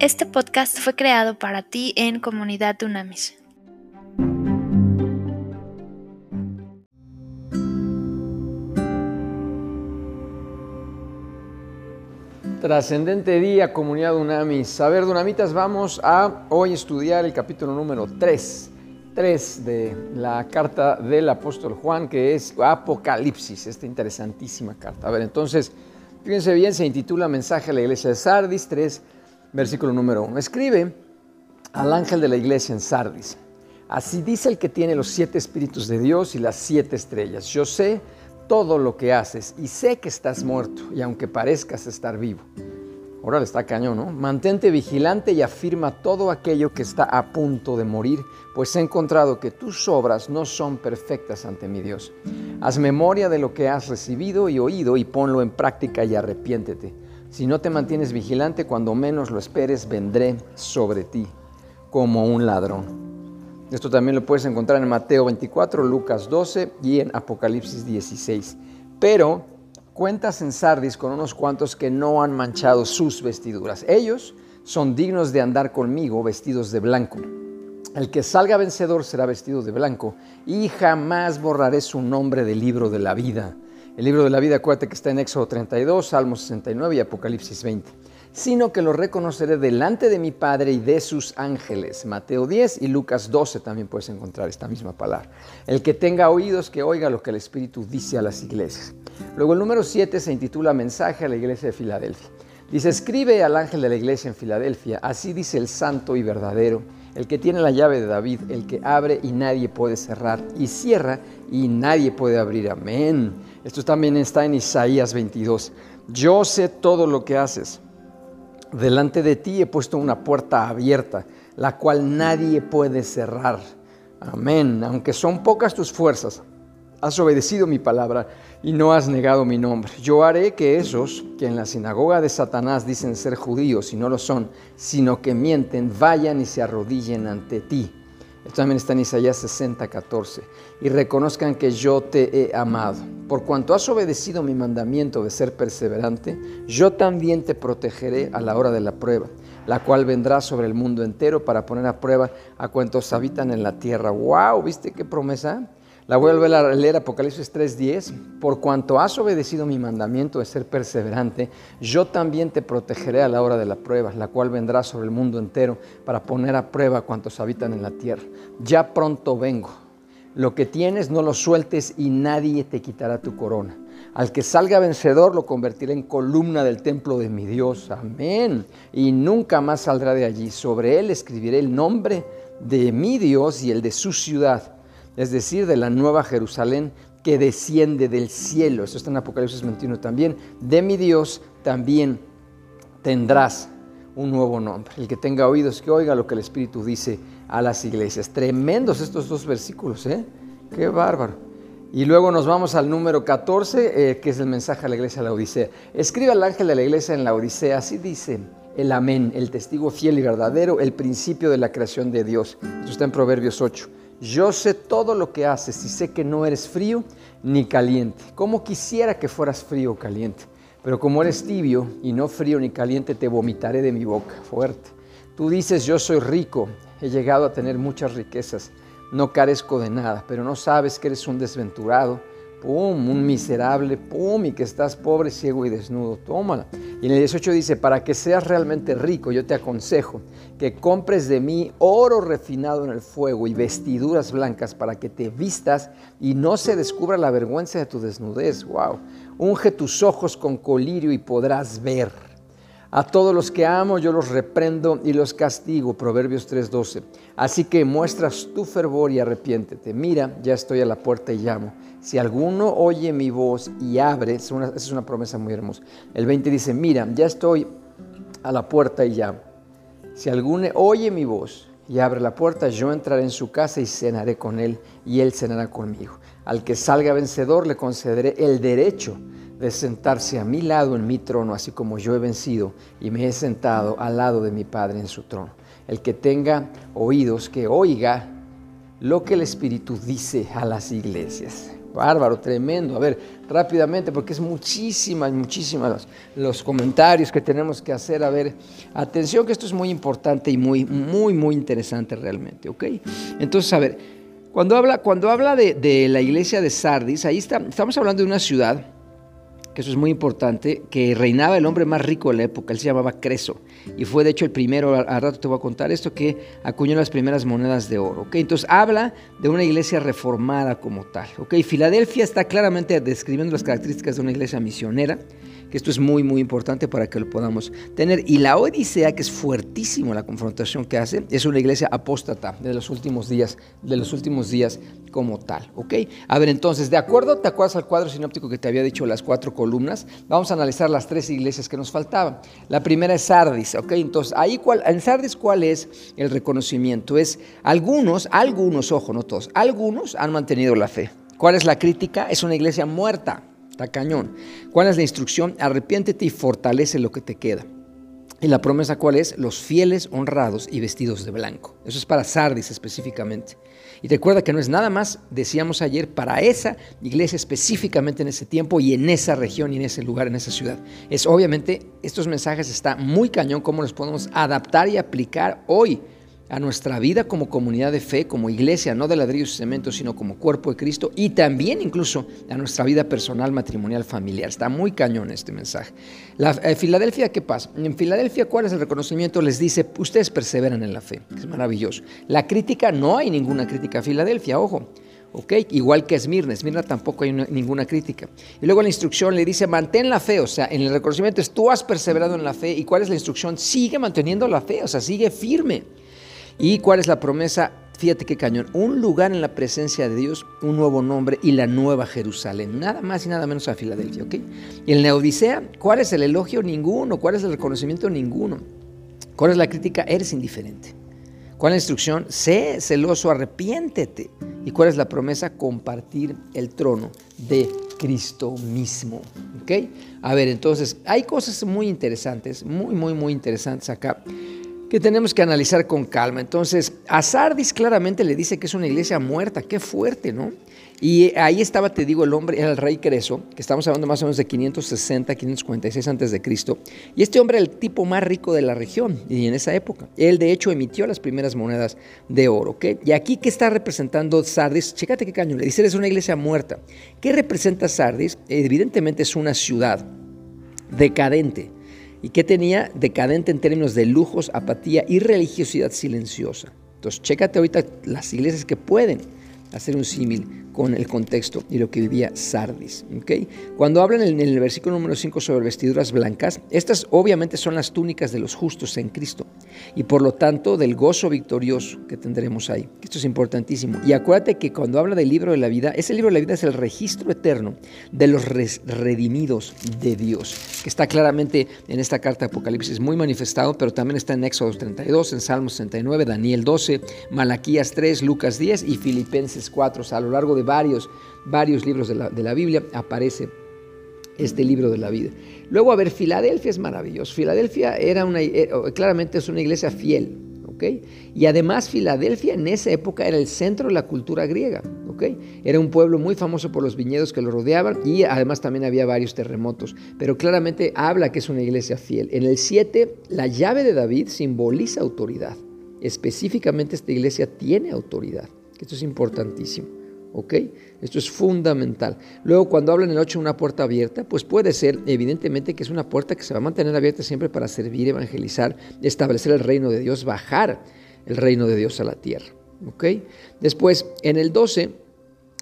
Este podcast fue creado para ti en Comunidad Dunamis. Trascendente día, comunidad Dunamis. A ver, Dunamitas, vamos a hoy estudiar el capítulo número 3, 3 de la carta del apóstol Juan, que es Apocalipsis, esta interesantísima carta. A ver, entonces, fíjense bien, se intitula Mensaje a la iglesia de Sardis 3, versículo número 1. Escribe al ángel de la iglesia en Sardis. Así dice el que tiene los siete espíritus de Dios y las siete estrellas. Yo sé todo lo que haces y sé que estás muerto y aunque parezcas estar vivo. Ahora está cañón, ¿no? Mantente vigilante y afirma todo aquello que está a punto de morir, pues he encontrado que tus obras no son perfectas ante mi Dios. Haz memoria de lo que has recibido y oído y ponlo en práctica y arrepiéntete. Si no te mantienes vigilante, cuando menos lo esperes, vendré sobre ti como un ladrón. Esto también lo puedes encontrar en Mateo 24, Lucas 12 y en Apocalipsis 16. Pero cuentas en Sardis con unos cuantos que no han manchado sus vestiduras. Ellos son dignos de andar conmigo vestidos de blanco. El que salga vencedor será vestido de blanco y jamás borraré su nombre del libro de la vida el libro de la vida, acuérdate que está en Éxodo 32, Salmo 69 y Apocalipsis 20. Sino que lo reconoceré delante de mi Padre y de sus ángeles. Mateo 10 y Lucas 12 también puedes encontrar esta misma palabra. El que tenga oídos, que oiga lo que el Espíritu dice a las iglesias. Luego el número 7 se intitula Mensaje a la iglesia de Filadelfia. Dice, escribe al ángel de la iglesia en Filadelfia, así dice el santo y verdadero, el que tiene la llave de David, el que abre y nadie puede cerrar, y cierra y nadie puede abrir. Amén. Esto también está en Isaías 22. Yo sé todo lo que haces. Delante de ti he puesto una puerta abierta, la cual nadie puede cerrar. Amén. Aunque son pocas tus fuerzas, has obedecido mi palabra y no has negado mi nombre. Yo haré que esos que en la sinagoga de Satanás dicen ser judíos y no lo son, sino que mienten, vayan y se arrodillen ante ti también está en Isaías 60, 14. Y reconozcan que yo te he amado. Por cuanto has obedecido mi mandamiento de ser perseverante, yo también te protegeré a la hora de la prueba, la cual vendrá sobre el mundo entero para poner a prueba a cuantos habitan en la tierra. ¡Wow! ¿Viste qué promesa? La voy a leer Apocalipsis 3:10. Por cuanto has obedecido mi mandamiento de ser perseverante, yo también te protegeré a la hora de la prueba, la cual vendrá sobre el mundo entero para poner a prueba a cuantos habitan en la tierra. Ya pronto vengo. Lo que tienes no lo sueltes y nadie te quitará tu corona. Al que salga vencedor lo convertiré en columna del templo de mi Dios. Amén. Y nunca más saldrá de allí. Sobre él escribiré el nombre de mi Dios y el de su ciudad es decir, de la nueva Jerusalén que desciende del cielo. Eso está en Apocalipsis 21 también. De mi Dios también tendrás un nuevo nombre. El que tenga oídos, que oiga lo que el Espíritu dice a las iglesias. Tremendos estos dos versículos, ¿eh? Qué bárbaro. Y luego nos vamos al número 14, eh, que es el mensaje a la iglesia de la Odisea. Escribe al ángel de la iglesia en la Odisea, así dice el amén, el testigo fiel y verdadero, el principio de la creación de Dios. Esto está en Proverbios 8. Yo sé todo lo que haces y sé que no eres frío ni caliente. Como quisiera que fueras frío o caliente. Pero como eres tibio y no frío ni caliente, te vomitaré de mi boca fuerte. Tú dices, yo soy rico, he llegado a tener muchas riquezas, no carezco de nada, pero no sabes que eres un desventurado pum, un miserable, pum, y que estás pobre, ciego y desnudo, tómala. Y en el 18 dice, para que seas realmente rico, yo te aconsejo que compres de mí oro refinado en el fuego y vestiduras blancas para que te vistas y no se descubra la vergüenza de tu desnudez. Wow. Unge tus ojos con colirio y podrás ver. A todos los que amo yo los reprendo y los castigo. Proverbios 3:12. Así que muestras tu fervor y arrepiéntete. Mira, ya estoy a la puerta y llamo. Si alguno oye mi voz y abre, esa es una promesa muy hermosa. El 20 dice, mira, ya estoy a la puerta y llamo. Si alguno oye mi voz y abre la puerta, yo entraré en su casa y cenaré con él y él cenará conmigo. Al que salga vencedor le concederé el derecho de sentarse a mi lado en mi trono, así como yo he vencido y me he sentado al lado de mi Padre en su trono. El que tenga oídos, que oiga lo que el Espíritu dice a las iglesias. Bárbaro, tremendo. A ver, rápidamente, porque es muchísimas, muchísimas los, comentarios que tenemos que hacer. A ver, atención que esto es muy importante y muy, muy, muy interesante realmente, ¿ok? Entonces, a ver, cuando habla, cuando habla de, de la iglesia de Sardis, ahí está, estamos hablando de una ciudad eso es muy importante, que reinaba el hombre más rico de la época, él se llamaba Creso, y fue de hecho el primero, al rato te voy a contar esto, que acuñó las primeras monedas de oro. ¿okay? Entonces habla de una iglesia reformada como tal. ¿okay? Filadelfia está claramente describiendo las características de una iglesia misionera, que esto es muy, muy importante para que lo podamos tener. Y la Odisea, que es fuertísimo la confrontación que hace, es una iglesia apóstata de los últimos días, de los últimos días como tal, ¿ok? A ver, entonces, de acuerdo, ¿te acuerdas al cuadro sinóptico que te había dicho las cuatro columnas? Vamos a analizar las tres iglesias que nos faltaban. La primera es Sardis, ¿ok? Entonces, ahí, en Sardis, ¿cuál es el reconocimiento? Es algunos, algunos, ojo, no todos, algunos han mantenido la fe. ¿Cuál es la crítica? Es una iglesia muerta. Está cañón. ¿Cuál es la instrucción? Arrepiéntete y fortalece lo que te queda. ¿Y la promesa cuál es? Los fieles, honrados y vestidos de blanco. Eso es para Sardis específicamente. Y recuerda que no es nada más, decíamos ayer, para esa iglesia específicamente en ese tiempo y en esa región y en ese lugar, en esa ciudad. Es obviamente, estos mensajes está muy cañón cómo los podemos adaptar y aplicar hoy a nuestra vida como comunidad de fe, como iglesia, no de ladrillos y cemento, sino como cuerpo de Cristo, y también incluso a nuestra vida personal, matrimonial, familiar. Está muy cañón este mensaje. La, eh, Filadelfia, ¿qué pasa? En Filadelfia, ¿cuál es el reconocimiento? Les dice, ustedes perseveran en la fe, es maravilloso. La crítica, no hay ninguna crítica a Filadelfia, ojo. ¿ok? Igual que Esmirna, Esmirna tampoco hay ninguna crítica. Y luego la instrucción le dice, mantén la fe, o sea, en el reconocimiento es, tú has perseverado en la fe, ¿y cuál es la instrucción? Sigue manteniendo la fe, o sea, sigue firme. ¿Y cuál es la promesa? Fíjate qué cañón. Un lugar en la presencia de Dios, un nuevo nombre y la nueva Jerusalén. Nada más y nada menos a Filadelfia, ¿ok? Y en la ¿cuál es el elogio? Ninguno. ¿Cuál es el reconocimiento? Ninguno. ¿Cuál es la crítica? Eres indiferente. ¿Cuál es la instrucción? Sé celoso, arrepiéntete. ¿Y cuál es la promesa? Compartir el trono de Cristo mismo. ¿Ok? A ver, entonces, hay cosas muy interesantes, muy, muy, muy interesantes acá que tenemos que analizar con calma. Entonces, a Sardis claramente le dice que es una iglesia muerta, qué fuerte, ¿no? Y ahí estaba, te digo, el hombre, el rey Creso, que estamos hablando más o menos de 560, 546 antes de Cristo. Y este hombre era el tipo más rico de la región y en esa época. Él, de hecho, emitió las primeras monedas de oro, ¿ok? Y aquí, ¿qué está representando Sardis? Chécate qué caño, le dice, es una iglesia muerta. ¿Qué representa Sardis? Evidentemente es una ciudad decadente y que tenía decadente en términos de lujos, apatía y religiosidad silenciosa. Entonces, chécate ahorita las iglesias que pueden hacer un símil con el contexto y lo que vivía Sardis. ¿okay? Cuando hablan en el versículo número 5 sobre vestiduras blancas, estas obviamente son las túnicas de los justos en Cristo y por lo tanto del gozo victorioso que tendremos ahí. Esto es importantísimo. Y acuérdate que cuando habla del libro de la vida, ese libro de la vida es el registro eterno de los redimidos de Dios, que está claramente en esta carta de Apocalipsis muy manifestado, pero también está en Éxodo 32, en Salmos 69, Daniel 12, Malaquías 3, Lucas 10 y Filipenses 4. O sea, a lo largo de varios, varios libros de la, Biblia aparece este libro de la vida. Luego, a ver, Filadelfia es maravilloso. Filadelfia era una, eh, claramente es una iglesia fiel, ¿ok? Y además Filadelfia en esa época era el centro de la cultura griega, ¿ok? Era un pueblo muy famoso por los viñedos que lo rodeaban y además también había varios terremotos, pero claramente habla que es una iglesia fiel. En el 7, la llave de David simboliza autoridad. Específicamente esta iglesia tiene autoridad, esto es importantísimo. ¿Ok? Esto es fundamental. Luego, cuando hablan el 8 una puerta abierta, pues puede ser, evidentemente, que es una puerta que se va a mantener abierta siempre para servir, evangelizar, establecer el reino de Dios, bajar el reino de Dios a la tierra. ¿Ok? Después, en el 12,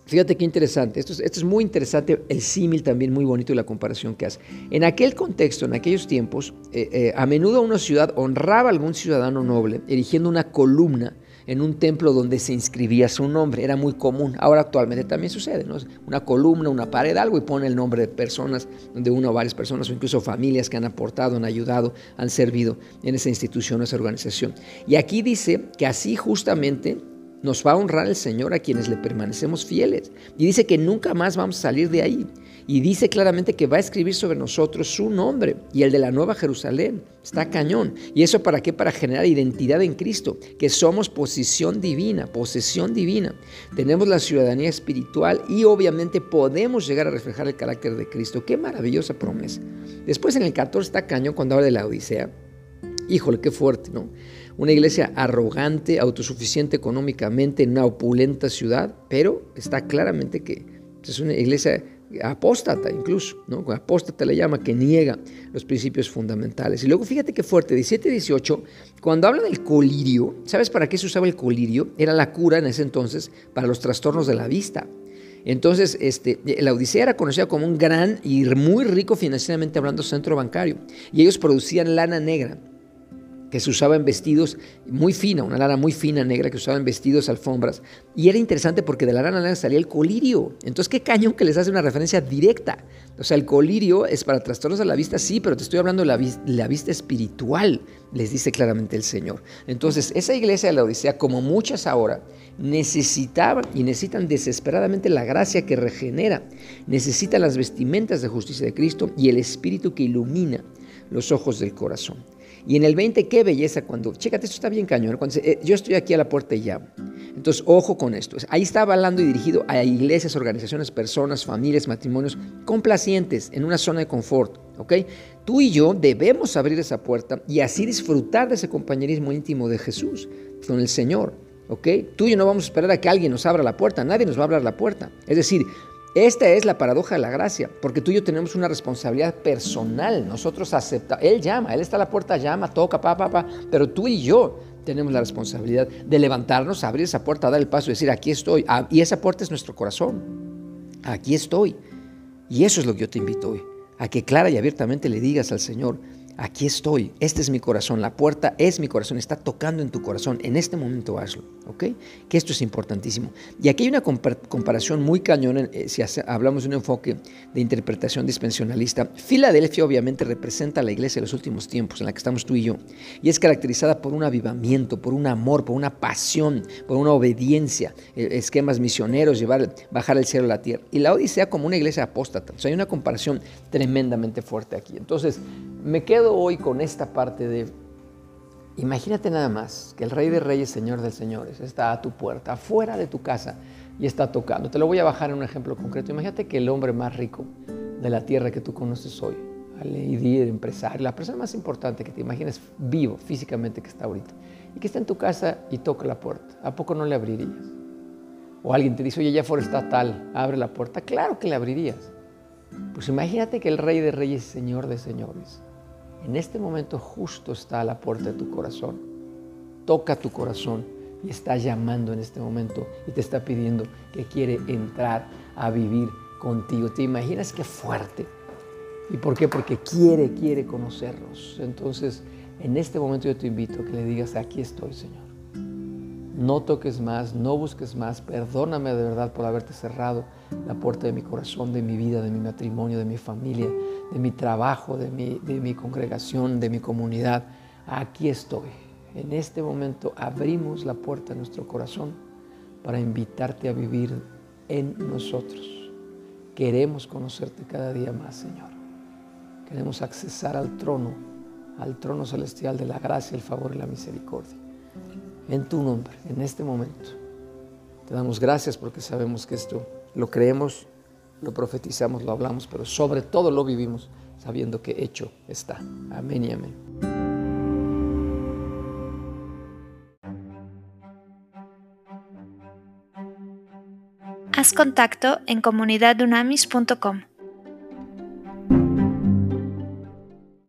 fíjate qué interesante. Esto es, esto es muy interesante, el símil también muy bonito y la comparación que hace. En aquel contexto, en aquellos tiempos, eh, eh, a menudo una ciudad honraba a algún ciudadano noble, erigiendo una columna en un templo donde se inscribía su nombre. Era muy común. Ahora actualmente también sucede, ¿no? Una columna, una pared, algo y pone el nombre de personas, de una o varias personas o incluso familias que han aportado, han ayudado, han servido en esa institución, esa organización. Y aquí dice que así justamente Nos va a honrar el Señor a quienes le permanecemos fieles. Y dice que nunca más vamos a salir de ahí. Y dice claramente que va a escribir sobre nosotros su nombre y el de la Nueva Jerusalén. Está cañón. ¿Y eso para qué? Para generar identidad en Cristo, que somos posición divina, posesión divina. Tenemos la ciudadanía espiritual y obviamente podemos llegar a reflejar el carácter de Cristo. Qué maravillosa promesa. Después en el 14 está cañón cuando habla de la Odisea. Híjole, qué fuerte, ¿no? Una iglesia arrogante, autosuficiente económicamente en una opulenta ciudad, pero está claramente que es una iglesia apóstata incluso, ¿no? Apóstata le llama, que niega los principios fundamentales. Y luego fíjate qué fuerte, 17 y 18, cuando habla del colirio, ¿sabes para qué se usaba el colirio? Era la cura en ese entonces para los trastornos de la vista. Entonces, este, la Odisea era conocida como un gran y muy rico financieramente hablando centro bancario. Y ellos producían lana negra que se usaba en vestidos muy fina, una lana muy fina negra que usaba en vestidos, alfombras. Y era interesante porque de la lana negra salía el colirio. Entonces, qué cañón que les hace una referencia directa. O sea, el colirio es para trastornos a la vista, sí, pero te estoy hablando de la, la vista espiritual, les dice claramente el Señor. Entonces, esa iglesia de la Odisea, como muchas ahora, necesitaban y necesitan desesperadamente la gracia que regenera, necesitan las vestimentas de justicia de Cristo y el Espíritu que ilumina los ojos del corazón. Y en el 20, qué belleza cuando, chécate, esto está bien cañón, cuando eh, yo estoy aquí a la puerta y llamo. Entonces, ojo con esto. Ahí está hablando y dirigido a iglesias, organizaciones, personas, familias, matrimonios complacientes en una zona de confort, ¿ok? Tú y yo debemos abrir esa puerta y así disfrutar de ese compañerismo íntimo de Jesús con el Señor, ¿ok? Tú y yo no vamos a esperar a que alguien nos abra la puerta, nadie nos va a abrir la puerta. Es decir, esta es la paradoja de la gracia, porque tú y yo tenemos una responsabilidad personal. Nosotros aceptamos, Él llama, Él está a la puerta, llama, toca, pa, pa, pa, pero tú y yo tenemos la responsabilidad de levantarnos, abrir esa puerta, dar el paso y decir, aquí estoy. Ah, y esa puerta es nuestro corazón. Aquí estoy. Y eso es lo que yo te invito hoy, a que clara y abiertamente le digas al Señor, aquí estoy, este es mi corazón, la puerta es mi corazón, está tocando en tu corazón, en este momento hazlo, ¿ok? Que esto es importantísimo. Y aquí hay una comparación muy cañona, eh, si hablamos de un enfoque de interpretación dispensionalista. Filadelfia obviamente representa a la iglesia de los últimos tiempos en la que estamos tú y yo, y es caracterizada por un avivamiento, por un amor, por una pasión, por una obediencia, eh, esquemas misioneros, llevar, bajar el cielo a la tierra. Y la Odisea como una iglesia apóstata. O sea, hay una comparación tremendamente fuerte aquí. Entonces, me quedo hoy con esta parte de, imagínate nada más que el Rey de Reyes, Señor de Señores, está a tu puerta, afuera de tu casa y está tocando. Te lo voy a bajar en un ejemplo concreto. Imagínate que el hombre más rico de la tierra que tú conoces hoy, el líder, empresario, la persona más importante que te imagines vivo físicamente que está ahorita, y que está en tu casa y toca la puerta, ¿a poco no le abrirías? O alguien te dice, oye, ya fuera está tal, abre la puerta. Claro que le abrirías. Pues imagínate que el Rey de Reyes, Señor de Señores, en este momento justo está a la puerta de tu corazón. Toca tu corazón y está llamando en este momento y te está pidiendo que quiere entrar a vivir contigo. ¿Te imaginas qué fuerte? ¿Y por qué? Porque quiere, quiere conocernos. Entonces, en este momento yo te invito a que le digas, aquí estoy, Señor. No toques más, no busques más. Perdóname de verdad por haberte cerrado la puerta de mi corazón, de mi vida, de mi matrimonio, de mi familia, de mi trabajo, de mi, de mi congregación, de mi comunidad. Aquí estoy. En este momento abrimos la puerta de nuestro corazón para invitarte a vivir en nosotros. Queremos conocerte cada día más, Señor. Queremos accesar al trono, al trono celestial de la gracia, el favor y la misericordia. En tu nombre, en este momento. Te damos gracias porque sabemos que esto lo creemos lo profetizamos, lo hablamos, pero sobre todo lo vivimos sabiendo que hecho está. Amén y amén. Haz contacto en comunidadunamis.com.